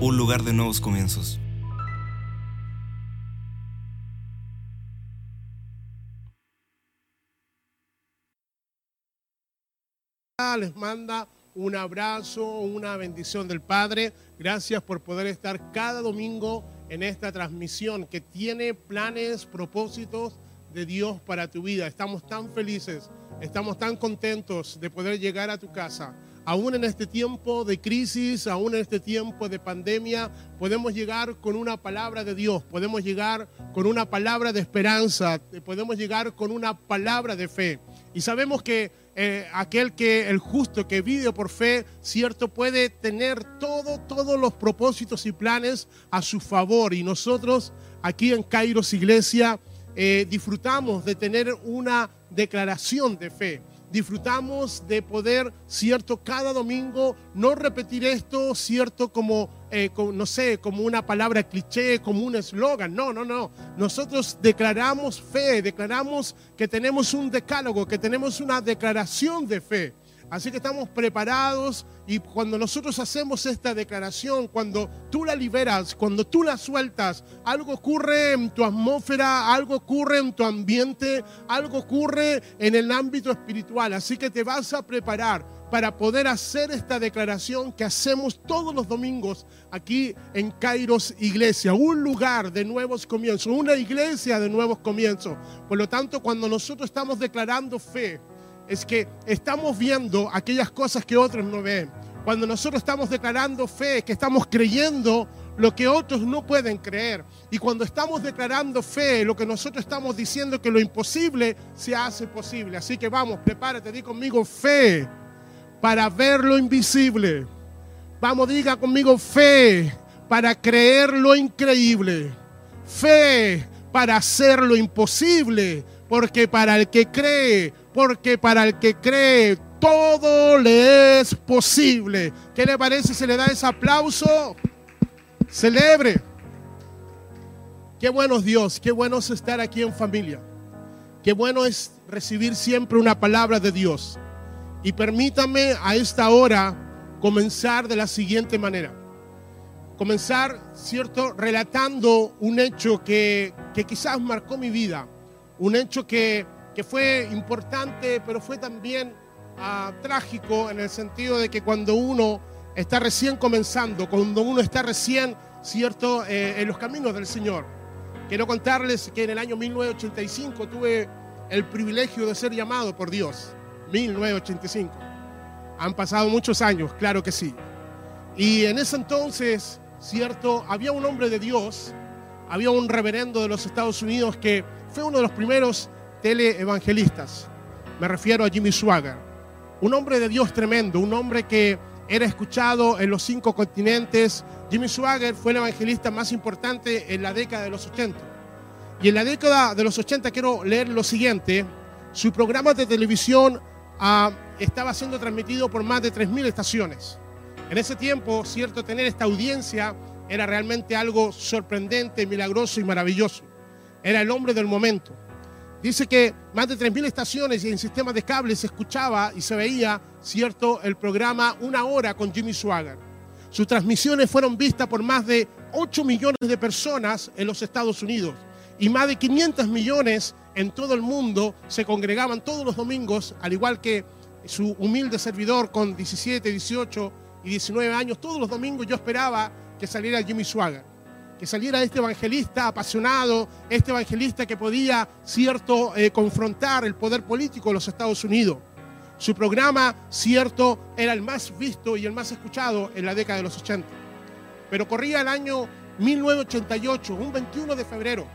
un lugar de nuevos comienzos. les manda un abrazo, una bendición del Padre. Gracias por poder estar cada domingo en esta transmisión que tiene planes, propósitos de Dios para tu vida. Estamos tan felices, estamos tan contentos de poder llegar a tu casa. Aún en este tiempo de crisis, aún en este tiempo de pandemia, podemos llegar con una palabra de Dios, podemos llegar con una palabra de esperanza, podemos llegar con una palabra de fe. Y sabemos que eh, aquel que, el justo que vive por fe, cierto, puede tener todo, todos los propósitos y planes a su favor. Y nosotros aquí en Kairos Iglesia eh, disfrutamos de tener una declaración de fe disfrutamos de poder, cierto, cada domingo no repetir esto, cierto, como, eh, no sé, como una palabra cliché, como un eslogan. No, no, no. Nosotros declaramos fe, declaramos que tenemos un decálogo, que tenemos una declaración de fe. Así que estamos preparados y cuando nosotros hacemos esta declaración, cuando tú la liberas, cuando tú la sueltas, algo ocurre en tu atmósfera, algo ocurre en tu ambiente, algo ocurre en el ámbito espiritual. Así que te vas a preparar para poder hacer esta declaración que hacemos todos los domingos aquí en Kairos Iglesia, un lugar de nuevos comienzos, una iglesia de nuevos comienzos. Por lo tanto, cuando nosotros estamos declarando fe, es que estamos viendo aquellas cosas que otros no ven. Cuando nosotros estamos declarando fe, que estamos creyendo lo que otros no pueden creer. Y cuando estamos declarando fe, lo que nosotros estamos diciendo que lo imposible se hace posible. Así que vamos, prepárate, di conmigo fe para ver lo invisible. Vamos, diga conmigo fe para creer lo increíble. Fe para hacer lo imposible. Porque para el que cree, porque para el que cree todo le es posible. ¿Qué le parece se le da ese aplauso? Celebre. Qué bueno es Dios, qué bueno es estar aquí en familia. Qué bueno es recibir siempre una palabra de Dios. Y permítame a esta hora comenzar de la siguiente manera. Comenzar, ¿cierto? Relatando un hecho que, que quizás marcó mi vida. Un hecho que que fue importante, pero fue también ah, trágico en el sentido de que cuando uno está recién comenzando, cuando uno está recién, ¿cierto?, eh, en los caminos del Señor. Quiero contarles que en el año 1985 tuve el privilegio de ser llamado por Dios. 1985. Han pasado muchos años, claro que sí. Y en ese entonces, ¿cierto? Había un hombre de Dios, había un reverendo de los Estados Unidos que fue uno de los primeros teleevangelistas. Me refiero a Jimmy Swagger. Un hombre de Dios tremendo, un hombre que era escuchado en los cinco continentes. Jimmy Swagger fue el evangelista más importante en la década de los 80. Y en la década de los 80 quiero leer lo siguiente. Su programa de televisión ah, estaba siendo transmitido por más de 3.000 estaciones. En ese tiempo, cierto, tener esta audiencia era realmente algo sorprendente, milagroso y maravilloso. Era el hombre del momento. Dice que más de 3.000 estaciones y en sistemas de cable se escuchaba y se veía, cierto, el programa Una Hora con Jimmy Swagger. Sus transmisiones fueron vistas por más de 8 millones de personas en los Estados Unidos y más de 500 millones en todo el mundo se congregaban todos los domingos, al igual que su humilde servidor con 17, 18 y 19 años. Todos los domingos yo esperaba que saliera Jimmy Swagger que saliera este evangelista apasionado, este evangelista que podía, cierto, eh, confrontar el poder político de los Estados Unidos. Su programa, cierto, era el más visto y el más escuchado en la década de los 80. Pero corría el año 1988, un 21 de febrero.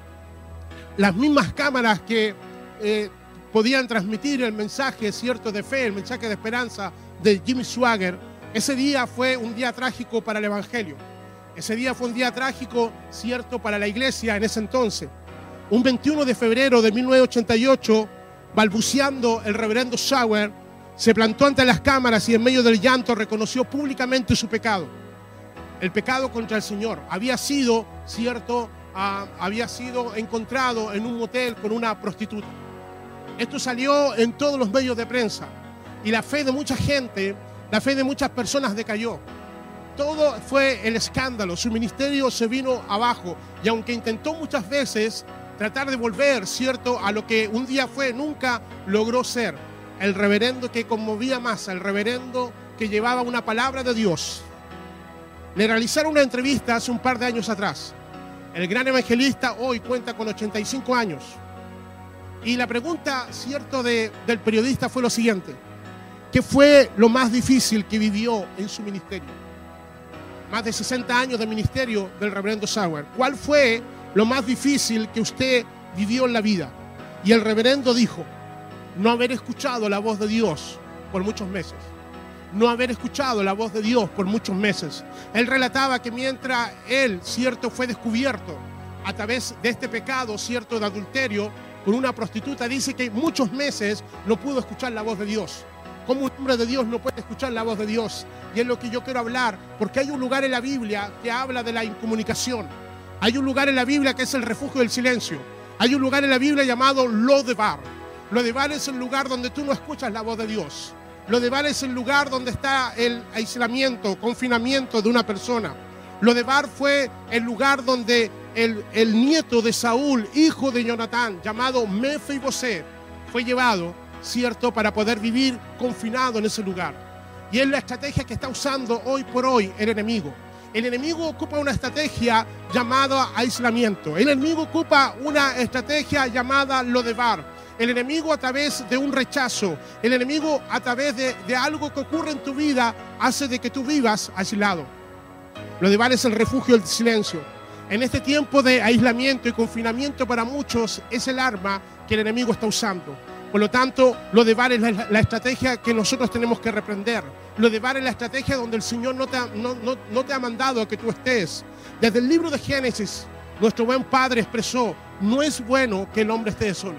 Las mismas cámaras que eh, podían transmitir el mensaje, cierto, de fe, el mensaje de esperanza de Jimmy Swagger, ese día fue un día trágico para el Evangelio ese día fue un día trágico, cierto, para la iglesia en ese entonces. Un 21 de febrero de 1988, balbuceando el reverendo Sauer, se plantó ante las cámaras y en medio del llanto reconoció públicamente su pecado. El pecado contra el Señor había sido, cierto, ah, había sido encontrado en un motel con una prostituta. Esto salió en todos los medios de prensa y la fe de mucha gente, la fe de muchas personas decayó. Todo fue el escándalo, su ministerio se vino abajo y aunque intentó muchas veces tratar de volver, ¿cierto?, a lo que un día fue, nunca logró ser el reverendo que conmovía más, el reverendo que llevaba una palabra de Dios. Le realizaron una entrevista hace un par de años atrás. El gran evangelista hoy cuenta con 85 años. Y la pregunta, cierto, de, del periodista fue lo siguiente. ¿Qué fue lo más difícil que vivió en su ministerio? Más de 60 años de ministerio del reverendo Sauer. ¿Cuál fue lo más difícil que usted vivió en la vida? Y el reverendo dijo, no haber escuchado la voz de Dios por muchos meses. No haber escuchado la voz de Dios por muchos meses. Él relataba que mientras él, cierto, fue descubierto a través de este pecado, cierto, de adulterio, con una prostituta, dice que muchos meses no pudo escuchar la voz de Dios. Como un hombre de Dios no puede escuchar la voz de Dios. Y es lo que yo quiero hablar, porque hay un lugar en la Biblia que habla de la incomunicación. Hay un lugar en la Biblia que es el refugio del silencio. Hay un lugar en la Biblia llamado Lodebar. Lodebar es el lugar donde tú no escuchas la voz de Dios. Lodebar es el lugar donde está el aislamiento, confinamiento de una persona. Lodebar fue el lugar donde el, nieto de Saúl, hijo de Jonatán, llamado Mefiboset, fue llevado, ¿cierto?, para poder vivir confinado en ese lugar. Y es la estrategia que está usando hoy por hoy el enemigo. El enemigo ocupa una estrategia llamada aislamiento. El enemigo ocupa una estrategia llamada Lodebar. El enemigo a través de un rechazo, el enemigo a través de, de algo que ocurre en tu vida hace de que tú vivas aislado. Lodebar es el refugio del silencio. En este tiempo de aislamiento y confinamiento para muchos es el arma que el enemigo está usando. Por lo tanto, lo de bar es la, la estrategia que nosotros tenemos que reprender. Lo de bar es la estrategia donde el Señor no te, ha, no, no, no te ha mandado a que tú estés. Desde el libro de Génesis, nuestro buen Padre expresó, no es bueno que el hombre esté solo.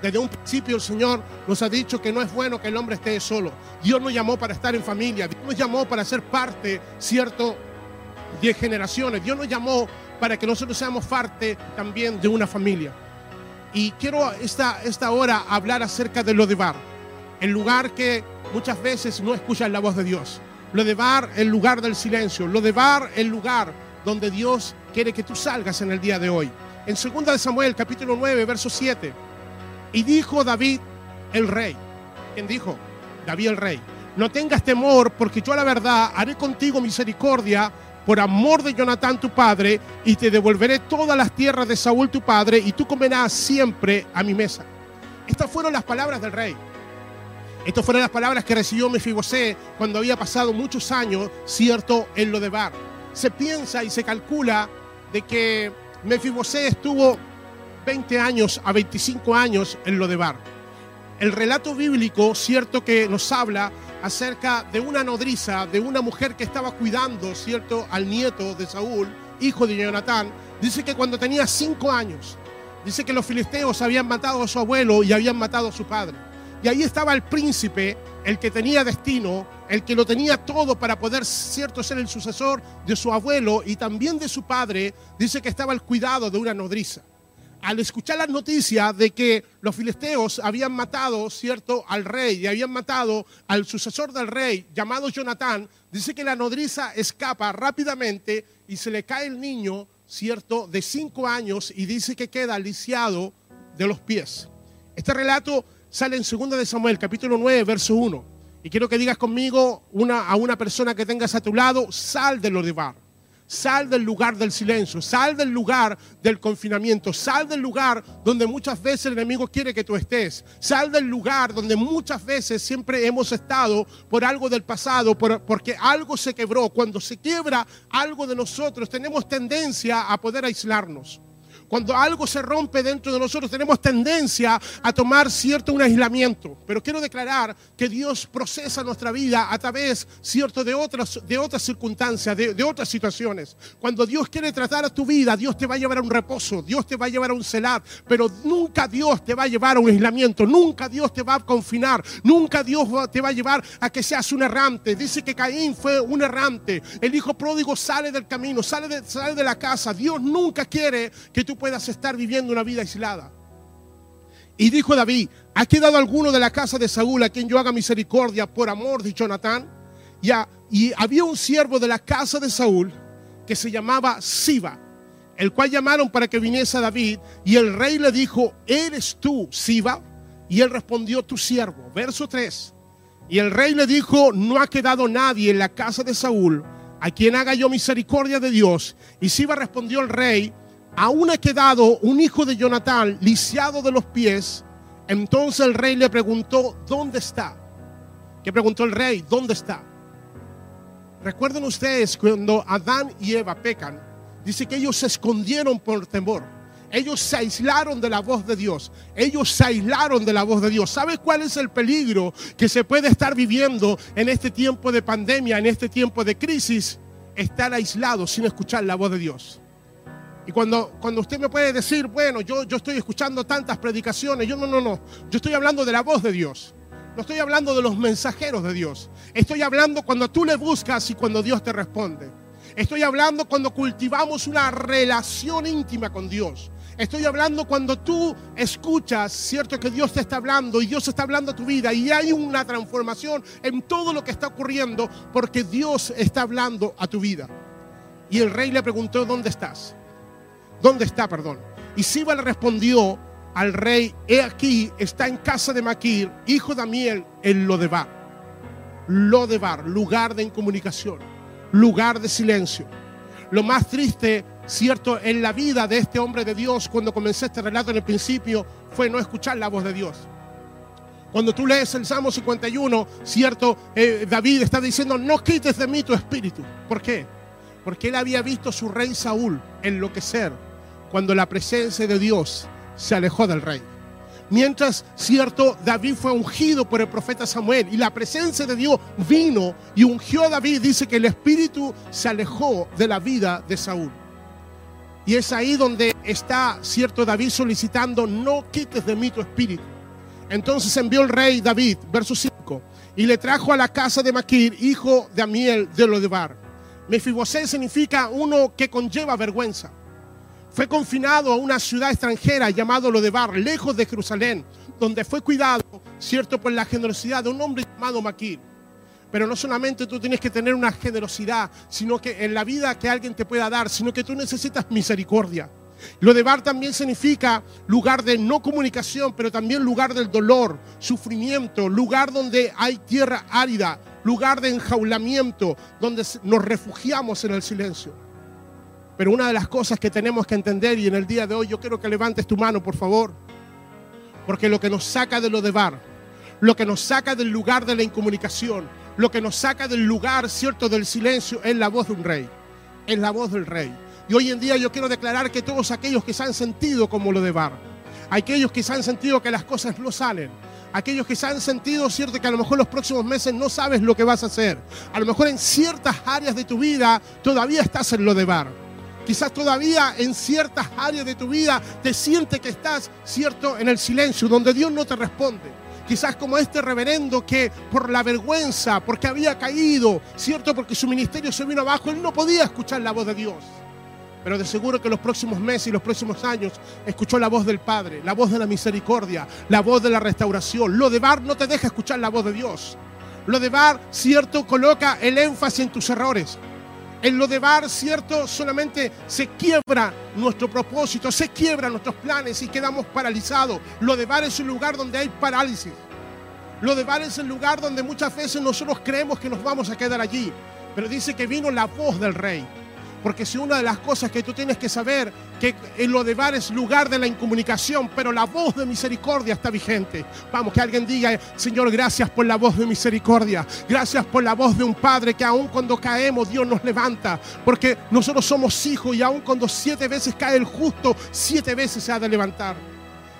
Desde un principio el Señor nos ha dicho que no es bueno que el hombre esté solo. Dios nos llamó para estar en familia. Dios nos llamó para ser parte, cierto, de generaciones. Dios nos llamó para que nosotros seamos parte también de una familia. Y quiero esta, esta hora hablar acerca de lo de bar, el lugar que muchas veces no escuchas la voz de Dios. Lo de bar, el lugar del silencio. Lo de bar, el lugar donde Dios quiere que tú salgas en el día de hoy. En 2 de Samuel, capítulo 9, verso 7. Y dijo David, el rey. ¿Quién dijo? David el rey. No tengas temor, porque yo la verdad haré contigo misericordia por amor de Jonatán tu padre, y te devolveré todas las tierras de Saúl tu padre, y tú comerás siempre a mi mesa. Estas fueron las palabras del rey. Estas fueron las palabras que recibió Mefibosé cuando había pasado muchos años, cierto, en lo de Bar. Se piensa y se calcula de que Mefibosé estuvo 20 años a 25 años en lo de Bar. El relato bíblico, cierto, que nos habla acerca de una nodriza, de una mujer que estaba cuidando, ¿cierto?, al nieto de Saúl, hijo de Jonatán, dice que cuando tenía cinco años, dice que los filisteos habían matado a su abuelo y habían matado a su padre. Y ahí estaba el príncipe, el que tenía destino, el que lo tenía todo para poder, cierto, ser el sucesor de su abuelo y también de su padre, dice que estaba al cuidado de una nodriza al escuchar las noticias de que los filisteos habían matado, ¿cierto?, al rey y habían matado al sucesor del rey, llamado Jonatán, dice que la nodriza escapa rápidamente y se le cae el niño, ¿cierto?, de cinco años y dice que queda lisiado de los pies. Este relato sale en 2 de Samuel, capítulo 9, verso 1. Y quiero que digas conmigo a una persona que tengas a tu lado, sal del Odivar. Sal del lugar del silencio, sal del lugar del confinamiento, sal del lugar donde muchas veces el enemigo quiere que tú estés, sal del lugar donde muchas veces siempre hemos estado por algo del pasado, por, porque algo se quebró. Cuando se quiebra algo de nosotros, tenemos tendencia a poder aislarnos. Cuando algo se rompe dentro de nosotros, tenemos tendencia a tomar cierto un aislamiento. Pero quiero declarar que Dios procesa nuestra vida a través, cierto, de otras, de otras circunstancias, de, de otras situaciones. Cuando Dios quiere tratar a tu vida, Dios te va a llevar a un reposo, Dios te va a llevar a un celar, pero nunca Dios te va a llevar a un aislamiento, nunca Dios te va a confinar, nunca Dios te va a llevar a que seas un errante. Dice que Caín fue un errante. El hijo pródigo sale del camino, sale de, sale de la casa. Dios nunca quiere que tú puedas estar viviendo una vida aislada. Y dijo David, ¿ha quedado alguno de la casa de Saúl a quien yo haga misericordia por amor de Jonatán? Ya, y había un siervo de la casa de Saúl que se llamaba Siba, el cual llamaron para que viniese a David, y el rey le dijo, ¿eres tú Siba? Y él respondió, tu siervo. Verso 3. Y el rey le dijo, no ha quedado nadie en la casa de Saúl a quien haga yo misericordia de Dios. Y Siba respondió al rey, aún ha quedado un hijo de Jonatán lisiado de los pies. Entonces el rey le preguntó, ¿dónde está? ¿Qué preguntó el rey? ¿Dónde está? Recuerden ustedes cuando Adán y Eva pecan, dice que ellos se escondieron por temor. Ellos se aislaron de la voz de Dios. Ellos se aislaron de la voz de Dios. ¿Sabes cuál es el peligro que se puede estar viviendo en este tiempo de pandemia, en este tiempo de crisis? Estar aislado sin escuchar la voz de Dios. Y cuando, cuando usted me puede decir, bueno, yo, yo estoy escuchando tantas predicaciones, yo no, no, no. Yo estoy hablando de la voz de Dios. No estoy hablando de los mensajeros de Dios. Estoy hablando cuando tú le buscas y cuando Dios te responde. Estoy hablando cuando cultivamos una relación íntima con Dios. Estoy hablando cuando tú escuchas, cierto que Dios te está hablando y Dios está hablando a tu vida y hay una transformación en todo lo que está ocurriendo porque Dios está hablando a tu vida. Y el rey le preguntó, ¿dónde estás? ¿Dónde está, perdón? Y Siba le respondió al rey, he aquí, está en casa de Maquir, hijo de Amiel, en Lodebar. Lodebar, lugar de incomunicación, lugar de silencio. Lo más triste, cierto, en la vida de este hombre de Dios, cuando comencé este relato en el principio, fue no escuchar la voz de Dios. Cuando tú lees el Salmo 51, cierto, Eh, David está diciendo, no quites de mí tu espíritu. ¿Por qué? Porque él había visto a su rey Saúl enloquecer cuando la presencia de Dios se alejó del rey. Mientras, cierto, David fue ungido por el profeta Samuel y la presencia de Dios vino y ungió a David, dice que el espíritu se alejó de la vida de Saúl. Y es ahí donde está, cierto, David solicitando, no quites de mí tu espíritu. Entonces envió el rey David, verso 5, y le trajo a la casa de Maquir, hijo de Amiel de Lodebar. Mefibosé significa uno que conlleva vergüenza. Fue confinado a una ciudad extranjera llamado Lodebar, lejos de Jerusalén, donde fue cuidado, cierto, por la generosidad de un hombre llamado Maquir. Pero no solamente tú tienes que tener una generosidad, sino que en la vida que alguien te pueda dar, sino que tú necesitas misericordia. Lodebar también significa lugar de no comunicación, pero también lugar del dolor, sufrimiento, lugar donde hay tierra árida, lugar de enjaulamiento, donde nos refugiamos en el silencio. Pero una de las cosas que tenemos que entender, y en el día de hoy yo quiero que levantes tu mano, por favor, porque lo que nos saca de lo de bar, lo que nos saca del lugar de la incomunicación, lo que nos saca del lugar, cierto, del silencio, es la voz de un rey, es la voz del rey. Y hoy en día yo quiero declarar que todos aquellos que se han sentido como lo de bar, aquellos que se han sentido que las cosas no salen, aquellos que se han sentido, cierto, que a lo mejor los próximos meses no sabes lo que vas a hacer, a lo mejor en ciertas áreas de tu vida todavía estás en lo de bar. Quizás todavía en ciertas áreas de tu vida te sientes que estás, cierto, en el silencio, donde Dios no te responde. Quizás como este reverendo que por la vergüenza, porque había caído, cierto, porque su ministerio se vino abajo, él no podía escuchar la voz de Dios. Pero de seguro que los próximos meses y los próximos años escuchó la voz del Padre, la voz de la misericordia, la voz de la restauración. Lo de Bar no te deja escuchar la voz de Dios. Lo de Bar, cierto, coloca el énfasis en tus errores. En lo de Bar, cierto, solamente se quiebra nuestro propósito, se quiebran nuestros planes y quedamos paralizados. Lo de Bar es un lugar donde hay parálisis. Lo de Bar es el lugar donde muchas veces nosotros creemos que nos vamos a quedar allí. Pero dice que vino la voz del rey. Porque si una de las cosas que tú tienes que saber, que en lo de bar es lugar de la incomunicación, pero la voz de misericordia está vigente. Vamos, que alguien diga, Señor, gracias por la voz de misericordia. Gracias por la voz de un Padre que aun cuando caemos, Dios nos levanta. Porque nosotros somos hijos y aun cuando siete veces cae el justo, siete veces se ha de levantar.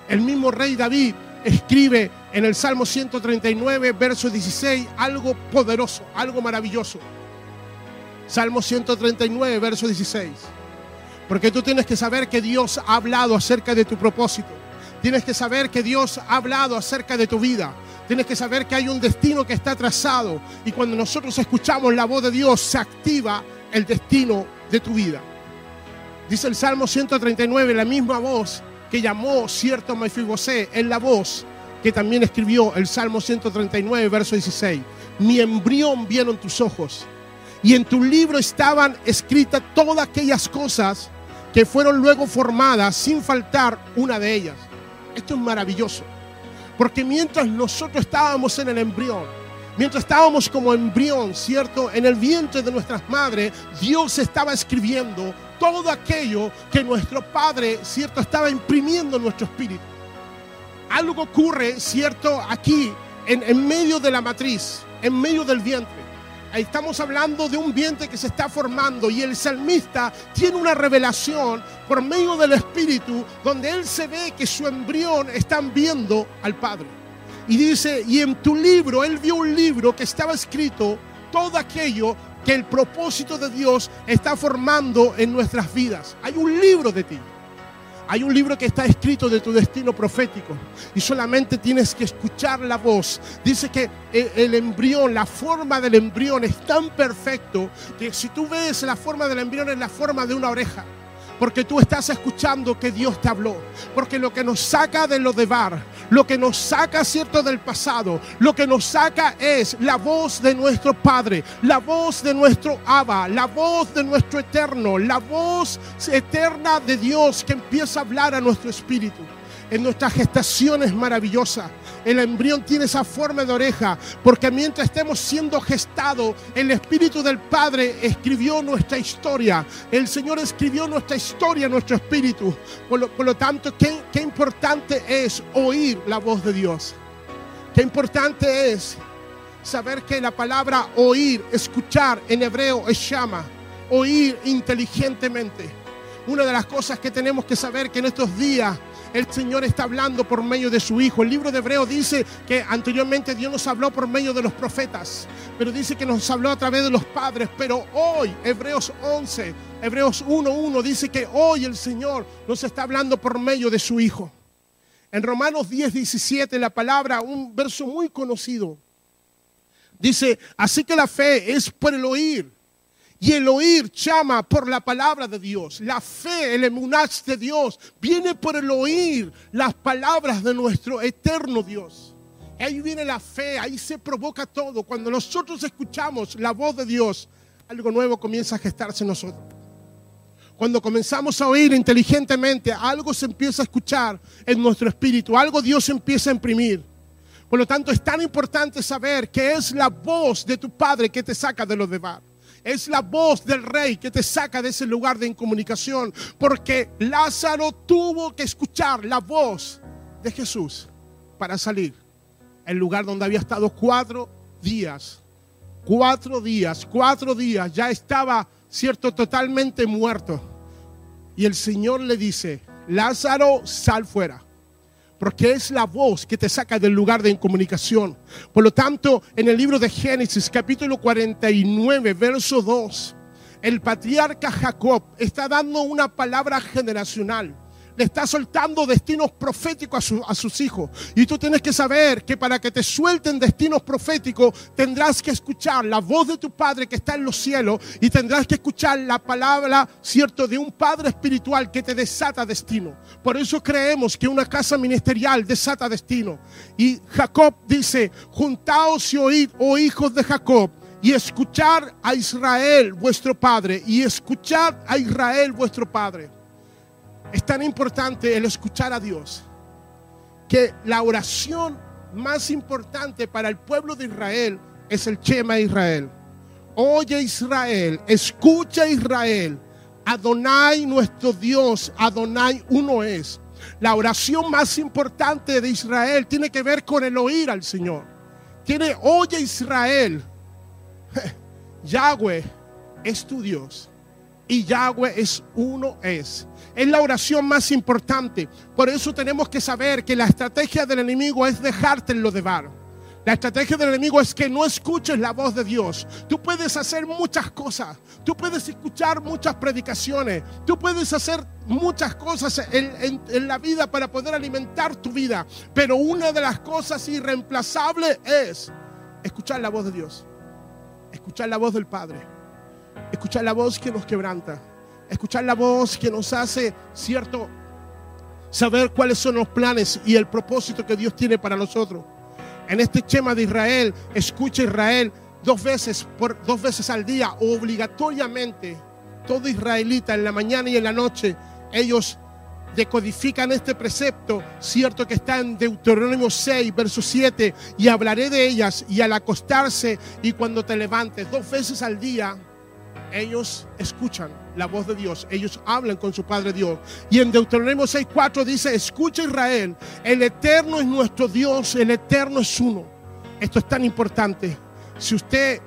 El mismo rey David escribe en el Salmo 139, verso 16, algo poderoso, algo maravilloso. Salmo 139, verso 16. Porque tú tienes que saber que Dios ha hablado acerca de tu propósito. Tienes que saber que Dios ha hablado acerca de tu vida. Tienes que saber que hay un destino que está trazado. Y cuando nosotros escuchamos la voz de Dios, se activa el destino de tu vida. Dice el Salmo 139, la misma voz que llamó cierto Mefibosé, es la voz que también escribió el Salmo 139, verso 16. Mi embrión vieron tus ojos y en tu libro estaban escritas todas aquellas cosas que fueron luego formadas sin faltar una de ellas. Esto es maravilloso, porque mientras nosotros estábamos en el embrión, mientras estábamos como embrión, ¿cierto? En el vientre de nuestras madres, Dios estaba escribiendo todo aquello que nuestro Padre, ¿cierto? Estaba imprimiendo en nuestro espíritu. Algo ocurre, ¿cierto? Aquí, en, en medio de la matriz, en medio del vientre. Estamos hablando de un vientre que se está formando y el salmista tiene una revelación por medio del Espíritu donde él se ve que su embrión están viendo al Padre. Y dice, y en tu libro, él vio un libro que estaba escrito todo aquello que el propósito de Dios está formando en nuestras vidas. Hay un libro de ti. Hay un libro que está escrito de tu destino profético y solamente tienes que escuchar la voz. Dice que el, el, embrión, la forma del embrión es tan perfecto que si tú ves la forma del embrión es la forma de una oreja. Porque tú estás escuchando que Dios te habló. Porque lo que nos saca de lo de bar, lo que nos saca, cierto, del pasado, lo que nos saca es la voz de nuestro Padre, la voz de nuestro Abba, la voz de nuestro eterno, la voz eterna de Dios que empieza a hablar a nuestro espíritu. En nuestra gestación es maravillosa. El embrión tiene esa forma de oreja, porque mientras estemos siendo gestados, el Espíritu del Padre escribió nuestra historia. El Señor escribió nuestra historia, nuestro espíritu. Por lo, por lo tanto, ¿qué, qué importante es oír la voz de Dios. Qué importante es saber que la palabra oír, escuchar en hebreo es llama, oír inteligentemente. Una de las cosas que tenemos que saber que en estos días el Señor está hablando por medio de su Hijo. El libro de Hebreo dice que anteriormente Dios nos habló por medio de los profetas, pero dice que nos habló a través de los padres. Pero hoy, Hebreos 11, Hebreos 1.1 dice que hoy el Señor nos está hablando por medio de su Hijo. En Romanos 10, 17, la palabra, un verso muy conocido, dice, así que la fe es por el oír. Y el oír llama por la palabra de Dios. La fe, el emunaz de Dios, viene por el oír las palabras de nuestro eterno Dios. Ahí viene la fe, ahí se provoca todo. Cuando nosotros escuchamos la voz de Dios, algo nuevo comienza a gestarse en nosotros. Cuando comenzamos a oír inteligentemente, algo se empieza a escuchar en nuestro espíritu, algo Dios empieza a imprimir. Por lo tanto, es tan importante saber que es la voz de tu Padre que te saca de los demás. Es la voz del rey que te saca de ese lugar de incomunicación. Porque Lázaro tuvo que escuchar la voz de Jesús para salir. El lugar donde había estado cuatro días. Cuatro días, cuatro días. Ya estaba, cierto, totalmente muerto. Y el Señor le dice, Lázaro, sal fuera porque es la voz que te saca del lugar de incomunicación. Por lo tanto, en el libro de Génesis, capítulo 49, verso 2, el patriarca Jacob está dando una palabra generacional. Le está soltando destinos proféticos a, su, a, sus hijos. Y tú tienes que saber que para que te suelten destinos proféticos, tendrás que escuchar la voz de tu Padre que está en los cielos y tendrás que escuchar la palabra, cierto, de un Padre espiritual que te desata destino. Por eso creemos que una casa ministerial desata destino. Y Jacob dice, juntaos y oíd, oh hijos de Jacob, y escuchar a Israel vuestro Padre, y escuchar a Israel vuestro Padre. Es tan importante el escuchar a Dios que la oración más importante para el pueblo de Israel es el Chema Israel. Oye Israel, escucha Israel, Adonai nuestro Dios, Adonai uno es. La oración más importante de Israel tiene que ver con el oír al Señor. Tiene, oye Israel, Yahweh es tu Dios y Yahweh es uno es. Es la oración más importante. Por eso tenemos que saber que la estrategia del enemigo es dejarte en lo de bar. La estrategia del enemigo es que no escuches la voz de Dios. Tú puedes hacer muchas cosas. Tú puedes escuchar muchas predicaciones. Tú puedes hacer muchas cosas en, en- en la vida para poder alimentar tu vida. Pero una de las cosas irreemplazables es escuchar la voz de Dios. Escuchar la voz del Padre. Escuchar la voz que nos quebranta. Escuchar la voz que nos hace, cierto, saber cuáles son los planes y el propósito que Dios tiene para nosotros. En este tema de Israel, escucha Israel dos veces, por, dos veces al día, obligatoriamente, todo israelita en la mañana y en la noche, ellos decodifican este precepto, cierto que está en Deuteronomio 6, verso 7, y hablaré de ellas y al acostarse y cuando te levantes, dos veces al día, ellos escuchan la voz de Dios, ellos hablan con su Padre Dios. Y en Deuteronomio 6:4 dice, escucha Israel, el eterno es nuestro Dios, el eterno es uno. Esto es tan importante. Si usted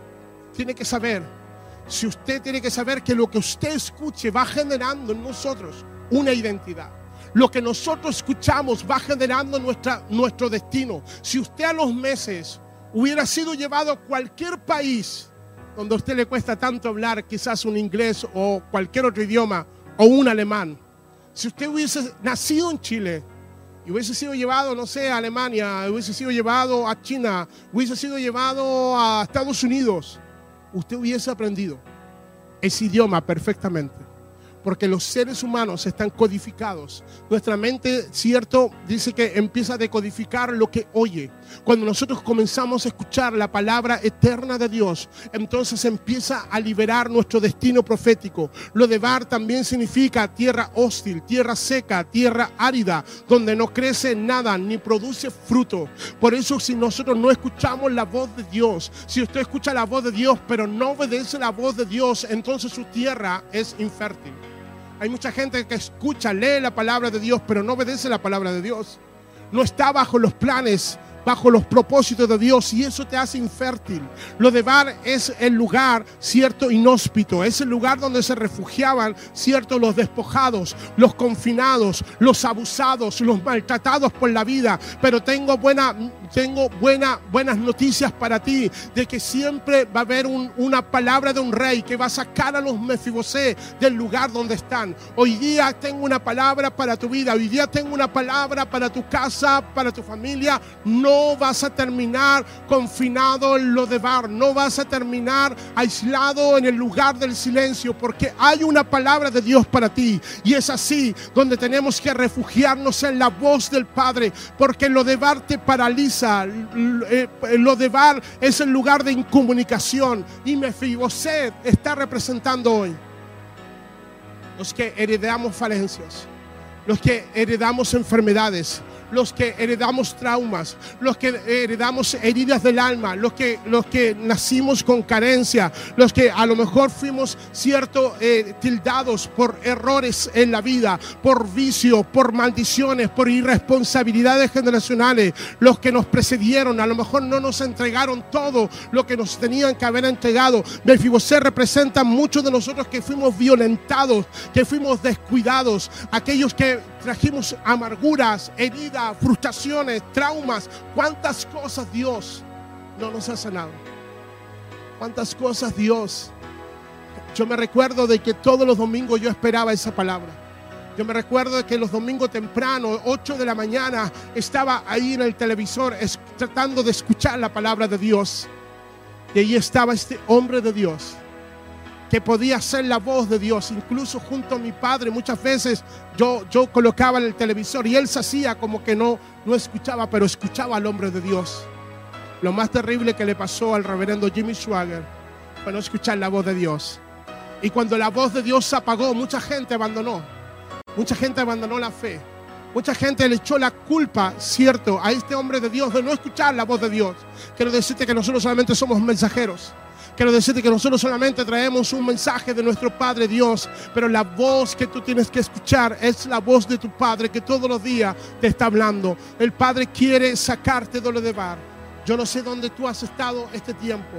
tiene que saber, si usted tiene que saber que lo que usted escuche va generando en nosotros una identidad. Lo que nosotros escuchamos va generando nuestra, nuestro destino. Si usted a los meses hubiera sido llevado a cualquier país, donde a usted le cuesta tanto hablar quizás un inglés o cualquier otro idioma o un alemán. Si usted hubiese nacido en Chile y hubiese sido llevado, no sé, a Alemania, hubiese sido llevado a China, hubiese sido llevado a Estados Unidos, usted hubiese aprendido ese idioma perfectamente. Porque los seres humanos están codificados. Nuestra mente, cierto, dice que empieza a decodificar lo que oye. Cuando nosotros comenzamos a escuchar la palabra eterna de Dios, entonces empieza a liberar nuestro destino profético. Lo de Bar también significa tierra hostil, tierra seca, tierra árida, donde no crece nada ni produce fruto. Por eso si nosotros no escuchamos la voz de Dios, si usted escucha la voz de Dios pero no obedece la voz de Dios, entonces su tierra es infértil. Hay mucha gente que escucha, lee la palabra de Dios, pero no obedece la palabra de Dios. No está bajo los planes, bajo los propósitos de Dios y eso te hace infértil. Lo de Bar es el lugar, cierto, inhóspito. Es el lugar donde se refugiaban, cierto, los despojados, los confinados, los abusados, los maltratados por la vida. Pero tengo buena, tengo buena, buenas noticias para ti, de que siempre va a haber un- una palabra de un rey que va a sacar a los Mefibosé del lugar donde están. Hoy día tengo una palabra para tu vida, hoy día tengo una palabra para tu casa, para tu familia. No vas a terminar confinado en lo de bar, no vas a terminar aislado en el lugar del silencio, porque hay una palabra de Dios para ti. Y es así donde tenemos que refugiarnos en la voz del Padre, porque lo de bar te paraliza. L- eh, Lo de bar es el lugar de incomunicación. Y Mefiboset está representando hoy los que heredamos falencias, los que heredamos enfermedades, los que heredamos traumas, los que heredamos heridas del alma, los que, los que nacimos con carencia, los que a lo mejor fuimos cierto eh, tildados por errores en la vida, por vicio, por maldiciones, por irresponsabilidades generacionales, los que nos precedieron, a lo mejor no nos entregaron todo lo que nos tenían que haber entregado. Mefibosé representa muchos de nosotros que fuimos violentados, que fuimos descuidados, aquellos que trajimos amarguras, heridas, frustraciones, traumas. ¿Cuántas cosas Dios no nos ha sanado? ¿Cuántas cosas Dios? Yo me recuerdo de que todos los domingos yo esperaba esa palabra. Yo me recuerdo de que los domingos temprano, 8 de la mañana, estaba ahí en el televisor tratando de escuchar la palabra de Dios. Y ahí estaba este hombre de Dios que podía ser la voz de Dios. Incluso junto a mi padre, muchas veces yo, yo colocaba en el televisor y él se hacía como que no, no escuchaba, pero escuchaba al hombre de Dios. Lo más terrible que le pasó al reverendo Jimmy Swagger fue no escuchar la voz de Dios. Y cuando la voz de Dios se apagó, mucha gente abandonó. Mucha gente abandonó la fe. Mucha gente le echó la culpa, cierto, a este hombre de Dios de no escuchar la voz de Dios. Quiero decirte que nosotros solamente somos mensajeros. Quiero decirte que nosotros solamente traemos un mensaje de nuestro Padre Dios, pero la voz que tú tienes que escuchar es la voz de tu Padre que todos los días te está hablando. El Padre quiere sacarte de lo de bar. Yo no sé dónde tú has estado este tiempo.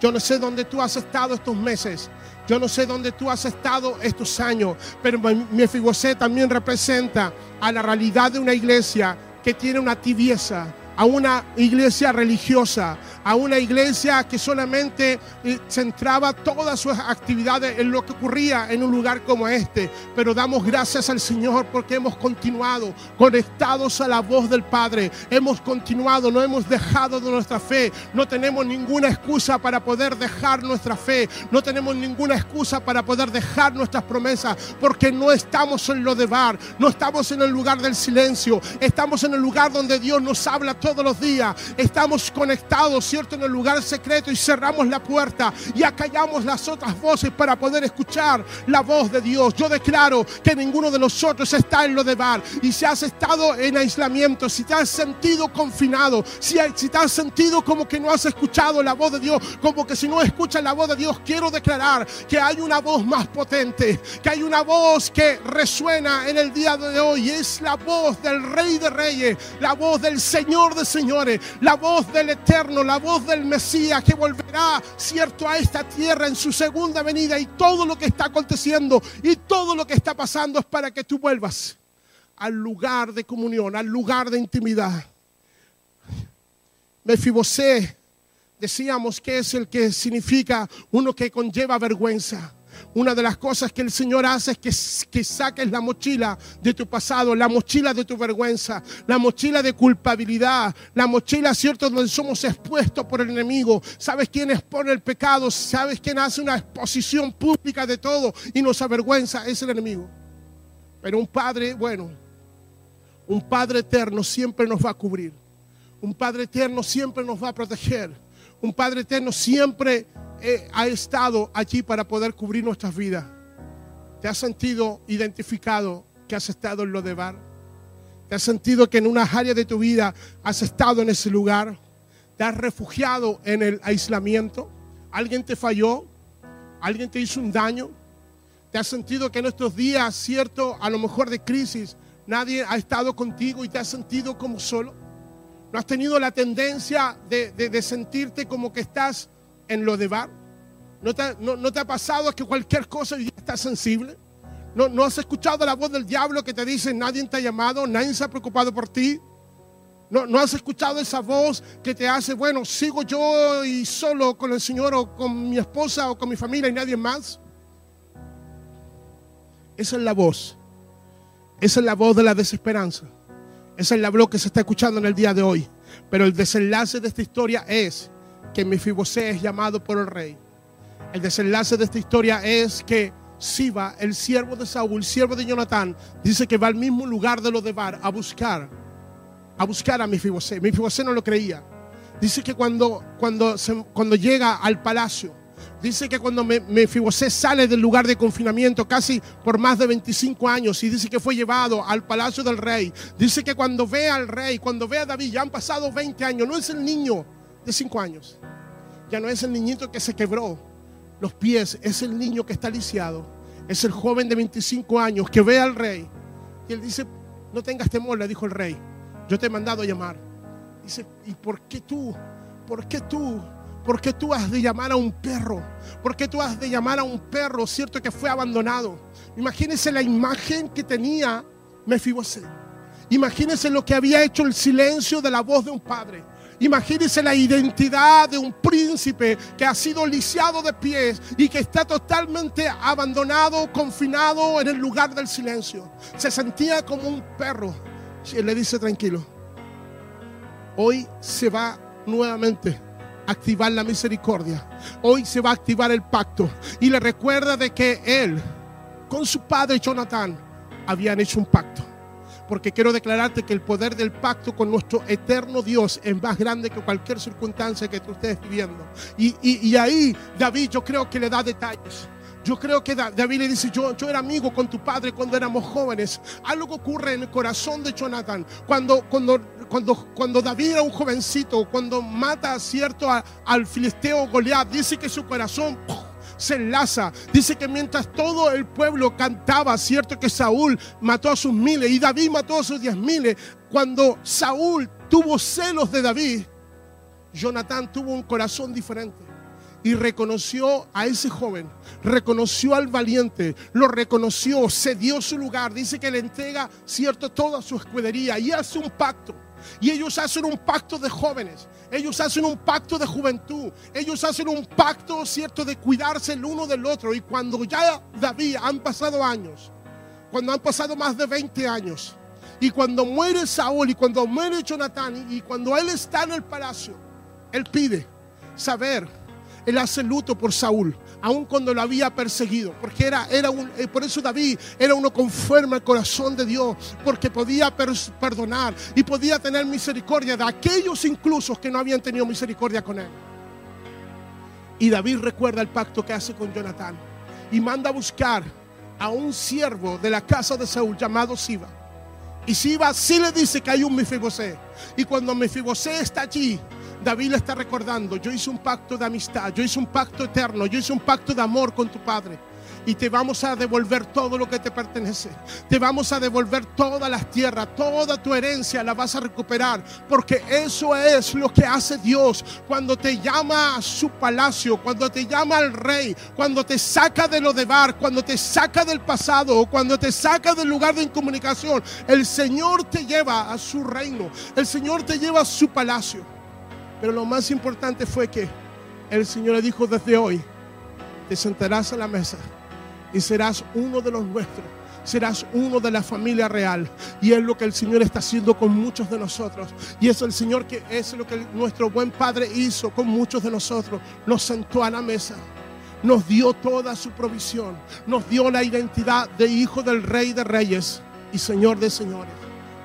Yo no sé dónde tú has estado estos meses. Yo no sé dónde tú has estado estos años. Pero mi Fibosé también representa a la realidad de una iglesia que tiene una tibieza, a una iglesia religiosa, a una iglesia que solamente eh, centraba todas sus actividades en lo que ocurría en un lugar como este. Pero damos gracias al Señor porque hemos continuado conectados a la voz del Padre. Hemos continuado, no hemos dejado de nuestra fe. No tenemos ninguna excusa para poder dejar nuestra fe. No tenemos ninguna excusa para poder dejar nuestras promesas porque no estamos en lo de bar, no estamos en el lugar del silencio, estamos en el lugar donde Dios nos habla todos los días. Estamos conectados, ¿cierto? En el lugar secreto y cerramos la puerta y acallamos las otras voces para poder escuchar la voz de Dios. Yo declaro que ninguno de nosotros está en lo de bar. Y si has estado en aislamiento, si te has sentido confinado, si, si te has sentido como que no has escuchado la voz de Dios, como que si no escuchas la voz de Dios, quiero declarar que hay una voz más potente, que hay una voz que resuena en el día de hoy. Es la voz del Rey de Reyes, la voz del Señor señores, la voz del Eterno, la voz del Mesías que volverá, cierto, a esta tierra en su segunda venida y todo lo que está aconteciendo y todo lo que está pasando es para que tú vuelvas al lugar de comunión, al lugar de intimidad. Mefibosé, decíamos que es el que significa uno que conlleva vergüenza. Una de las cosas que el Señor hace es que, que, saques la mochila de tu pasado, la mochila de tu vergüenza, la mochila de culpabilidad, la mochila, ¿cierto?, donde somos expuestos por el enemigo. ¿Sabes quién expone el pecado? ¿Sabes quién hace una exposición pública de todo y nos avergüenza? Es el enemigo. Pero un Padre, bueno, un Padre eterno siempre nos va a cubrir. Un Padre eterno siempre nos va a proteger. Un Padre eterno siempre ha estado allí para poder cubrir nuestras vidas. ¿Te has sentido identificado que has estado en lo de bar? ¿Te has sentido que en una área de tu vida has estado en ese lugar? ¿Te has refugiado en el aislamiento? ¿Alguien te falló? ¿Alguien te hizo un daño? ¿Te has sentido que en estos días, cierto, a lo mejor de crisis, nadie ha estado contigo y te has sentido como solo? ¿No has tenido la tendencia de, de, de sentirte como que estás en lo de bar? ¿No te, ha pasado que cualquier cosa ya está sensible? ¿No, ¿No has escuchado la voz del diablo que te dice nadie te ha llamado, nadie se ha preocupado por ti? ¿No, ¿No has escuchado esa voz que te hace, bueno, sigo yo y solo con el Señor o con mi esposa o con mi familia y nadie más? Esa es la voz. Esa es la voz de la desesperanza. Esa es la voz que se está escuchando en el día de hoy. Pero el desenlace de esta historia es que Mefibosé es llamado por el rey. El desenlace de esta historia es que Siba, el siervo de Saúl, siervo de Jonatán, dice que va al mismo lugar de lo de Bar a buscar, a buscar a Mefibosé. Mefibosé no lo creía. Dice que cuando, cuando, cuando llega al palacio, dice que cuando Mefibosé sale del lugar de confinamiento casi por más de 25 años y dice que fue llevado al palacio del rey, dice que cuando ve al rey, cuando ve a David, ya han pasado 20 años, no es el niño de 5 años, ya no es el niñito que se quebró los pies, es el niño que está lisiado, es el joven de 25 años que ve al rey y él dice, no tengas temor, le dijo el rey, yo te he mandado a llamar. Dice, ¿y por qué tú? ¿Por qué tú? ¿Por qué tú has de llamar a un perro? ¿Por qué tú has de llamar a un perro, cierto, que fue abandonado? Imagínense la imagen que tenía Mefibosé. Imagínense lo que había hecho el silencio de la voz de un padre. Imagínense la identidad de un príncipe que ha sido lisiado de pies y que está totalmente abandonado, confinado en el lugar del silencio. Se sentía como un perro. Y le dice tranquilo, hoy se va nuevamente activar la misericordia. Hoy se va a activar el pacto. Y le recuerda de que él, con su padre Jonathan, habían hecho un pacto porque quiero declararte que el poder del pacto con nuestro eterno Dios es más grande que cualquier circunstancia que tú estés viviendo. Y, ahí David yo creo que le da detalles. Yo creo que David le dice, yo, era amigo con tu padre cuando éramos jóvenes. Algo ocurre en el corazón de Jonathan cuando, cuando cuando, cuando David era un jovencito, cuando mata cierto a- al filisteo Goliat, dice que su corazón. Se enlaza. Dice que mientras todo el pueblo cantaba, cierto que Saúl mató a sus miles y David mató a sus diez miles. Cuando Saúl tuvo celos de David, Jonatán tuvo un corazón diferente y reconoció a ese joven, reconoció al valiente, lo reconoció, se dio su lugar, dice que le entrega, cierto, toda su escudería y hace un pacto. Y ellos hacen un pacto de jóvenes, ellos hacen un pacto de juventud, ellos hacen un pacto, cierto, de cuidarse el uno del otro. Y cuando ya David han pasado años, cuando han pasado más de 20 años, y cuando muere Saúl y cuando muere Jonatán y cuando él está en el palacio, él pide saber, él hace luto por Saúl, aun cuando lo había perseguido, porque era, era un, eh, por eso David era uno conforme al corazón de Dios, porque podía perdonar y podía tener misericordia de aquellos incluso que no habían tenido misericordia con él. Y David recuerda el pacto que hace con Jonatán y manda a buscar a un siervo de la casa de Saúl llamado Siba. Y Siba sí le dice que hay un Mefibosé. Y cuando Mefibosé está allí, David está recordando, yo hice un pacto de amistad, yo hice un pacto eterno, yo hice un pacto de amor con tu padre. Y te vamos a devolver todo lo que te pertenece. Te vamos a devolver todas las tierras, toda tu herencia la vas a recuperar. Porque eso es lo que hace Dios cuando te llama a su palacio, cuando te llama al rey, cuando te saca de lo de bar, cuando te saca del pasado cuando te saca del lugar de incomunicación. El Señor te lleva a su reino, el Señor te lleva a su palacio. Pero lo más importante fue que el Señor le dijo desde hoy, te sentarás a la mesa y serás uno de los nuestros. Serás uno de la familia real. Y es lo que el Señor está haciendo con muchos de nosotros. Y es el Señor que es lo que nuestro buen Padre hizo con muchos de nosotros. Nos sentó a la mesa. Nos dio toda su provisión. Nos dio la identidad de hijo del Rey de Reyes y Señor de Señores.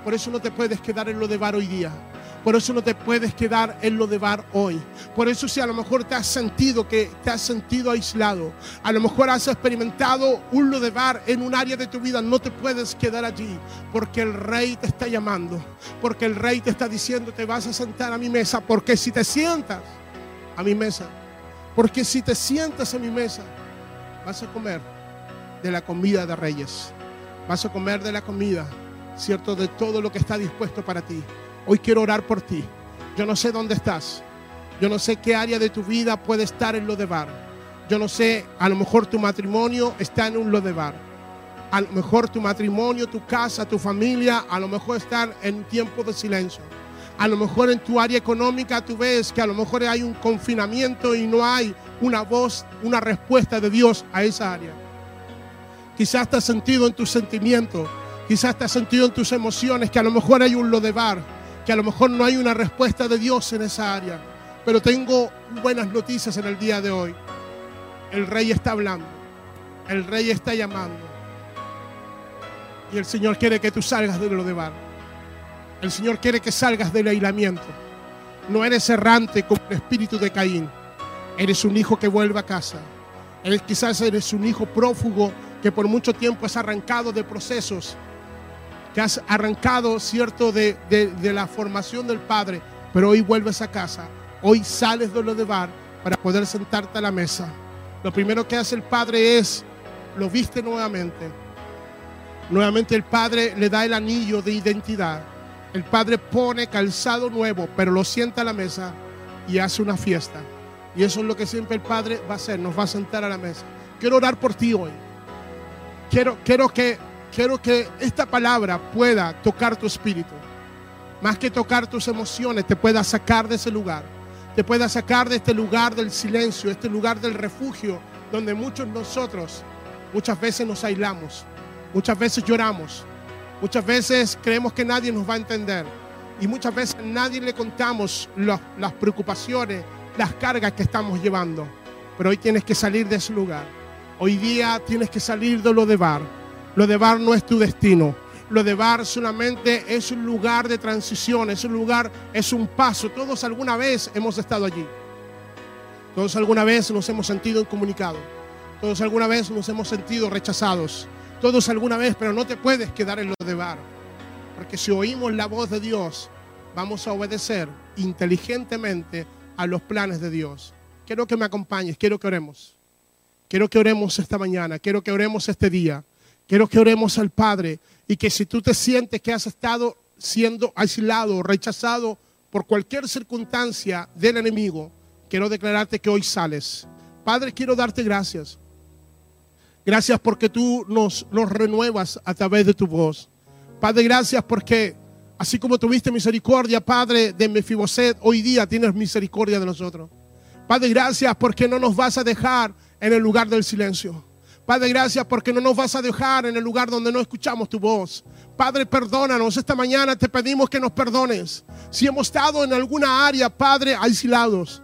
Por eso no te puedes quedar en lo de bar hoy día. Por eso no te puedes quedar en lo de bar hoy. Por eso si a lo mejor te has sentido que te has sentido aislado, a lo mejor has experimentado un lo de bar en un área de tu vida, no te puedes quedar allí, porque el rey te está llamando, porque el rey te está diciendo te vas a sentar a mi mesa, porque si te sientas a mi mesa, porque si te sientas a mi mesa, vas a comer de la comida de reyes, vas a comer de la comida, cierto, de todo lo que está dispuesto para ti. Hoy quiero orar por ti. Yo no sé dónde estás. Yo no sé qué área de tu vida puede estar en lo de bar. Yo no sé, a lo mejor tu matrimonio está en un lo de bar. A lo mejor tu matrimonio, tu casa, tu familia, a lo mejor están en tiempo de silencio. A lo mejor en tu área económica tú ves que a lo mejor hay un confinamiento y no hay una voz, una respuesta de Dios a esa área. Quizás te has sentido en tus sentimientos, quizás te has sentido en tus emociones que a lo mejor hay un lo de bar, que a lo mejor no hay una respuesta de Dios en esa área. Pero tengo buenas noticias en el día de hoy. El rey está hablando, el rey está llamando. Y el Señor quiere que tú salgas de lo de bar. El Señor quiere que salgas del aislamiento. No eres errante como el espíritu de Caín. Eres un hijo que vuelve a casa. Eres, quizás eres un hijo prófugo que por mucho tiempo has arrancado de procesos, has arrancado, cierto, de, de- de la formación del Padre, pero hoy vuelves a casa. Hoy sales de lo de bar para poder sentarte a la mesa. Lo primero que hace el Padre es, lo viste nuevamente. Nuevamente el Padre le da el anillo de identidad. El Padre pone calzado nuevo, pero lo sienta a la mesa y hace una fiesta. Y eso es lo que siempre el Padre va a hacer, nos va a sentar a la mesa. Quiero orar por ti hoy. Quiero, quiero, que, quiero que esta palabra pueda tocar tu espíritu. Más que tocar tus emociones, te pueda sacar de ese lugar. Te pueda sacar de este lugar del silencio, este lugar del refugio, donde muchos nosotros muchas veces nos aislamos, muchas veces lloramos, muchas veces creemos que nadie nos va a entender y muchas veces nadie le contamos las preocupaciones, las cargas que estamos llevando. Pero hoy tienes que salir de ese lugar. Hoy día tienes que salir de lo de bar. Lo de bar no es tu destino. Lo de bar solamente es un lugar de transición, es un lugar, es un paso. Todos alguna vez hemos estado allí. Todos alguna vez nos hemos sentido incomunicados. Todos alguna vez nos hemos sentido rechazados. Todos alguna vez, pero no te puedes quedar en lo de bar. Porque si oímos la voz de Dios, vamos a obedecer inteligentemente a los planes de Dios. Quiero que me acompañes, quiero que oremos. Quiero que oremos esta mañana, quiero que oremos este día. Quiero que oremos al Padre y que si tú te sientes que has estado siendo aislado, rechazado por cualquier circunstancia del enemigo, quiero declararte que hoy sales. Padre, quiero darte gracias. Gracias porque tú nos, renuevas a través de tu voz. Padre, gracias porque así como tuviste misericordia, Padre, de Mefiboset, hoy día tienes misericordia de nosotros. Padre, gracias porque no nos vas a dejar en el lugar del silencio. Padre, gracias porque no nos vas a dejar en el lugar donde no escuchamos tu voz. Padre, perdónanos. Esta mañana te pedimos que nos perdones. Si hemos estado en alguna área, Padre, aislados.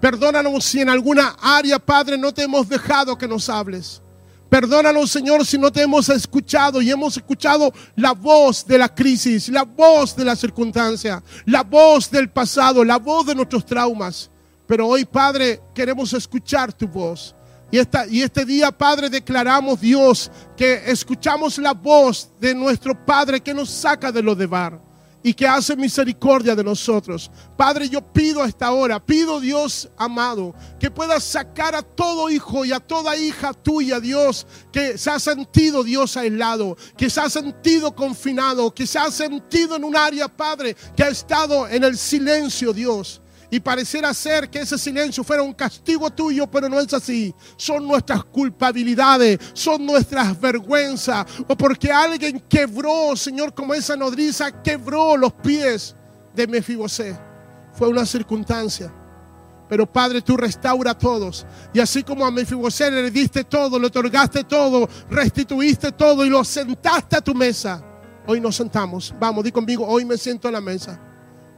Perdónanos si en alguna área, Padre, no te hemos dejado que nos hables. Perdónanos, Señor, si no te hemos escuchado y hemos escuchado la voz de la crisis, la voz de la circunstancia, la voz del pasado, la voz de nuestros traumas. Pero hoy, Padre, queremos escuchar tu voz. Y, esta, y este día, Padre, declaramos, Dios, que escuchamos la voz de nuestro Padre que nos saca de lo de bar y que hace misericordia de nosotros. Padre, yo pido a esta hora, pido Dios amado, que puedas sacar a todo hijo y a toda hija tuya, Dios, que se ha sentido Dios aislado, que se ha sentido confinado, que se ha sentido en un área, Padre, que ha estado en el silencio, Dios. Y pareciera ser que ese silencio fuera un castigo tuyo, pero no es así. Son nuestras culpabilidades, son nuestras vergüenzas. O porque alguien quebró, Señor, como esa nodriza, quebró los pies de Mefibosé. Fue una circunstancia. Pero Padre, tú restaura a todos. Y así como a Mefibosé le diste todo, le otorgaste todo, restituiste todo y lo sentaste a tu mesa. Hoy nos sentamos. Vamos, di conmigo, hoy me siento a la mesa.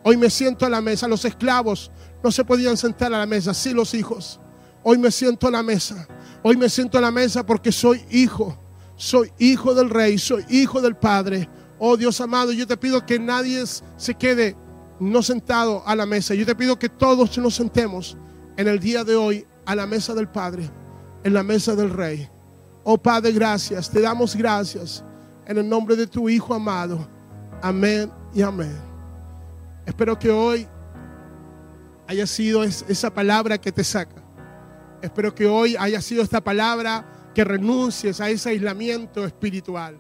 Hoy me siento a la mesa. Los esclavos no se podían sentar a la mesa, sí los hijos. Hoy me siento a la mesa. Hoy me siento a la mesa porque soy hijo. Soy hijo del rey, soy hijo del Padre. Oh Dios amado, yo te pido que nadie se quede no sentado a la mesa. Yo te pido que todos nos sentemos en el día de hoy a la mesa del Padre, en la mesa del Rey. Oh Padre, gracias. Te damos gracias en el nombre de tu Hijo amado. Amén y amén. Espero que hoy haya sido esa palabra que te saca. Espero que hoy haya sido esta palabra que renuncies a ese aislamiento espiritual.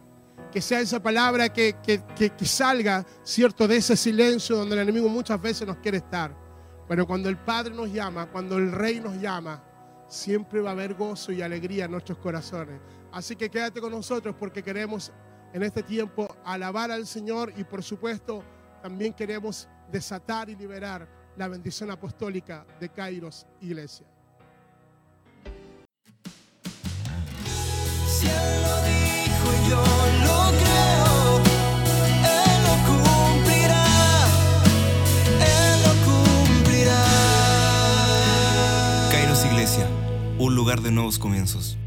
Que sea esa palabra que, que, que, salga, cierto, de ese silencio donde el enemigo muchas veces nos quiere estar. Pero cuando el Padre nos llama, cuando el Rey nos llama, siempre va a haber gozo y alegría en nuestros corazones. Así que quédate con nosotros porque queremos en este tiempo alabar al Señor y por supuesto también queremos desatar y liberar la bendición apostólica de Kairos Iglesia. Si Él lo dijo y yo lo creo, Él lo cumplirá, Él lo cumplirá. Kairos Iglesia, un lugar de nuevos comienzos.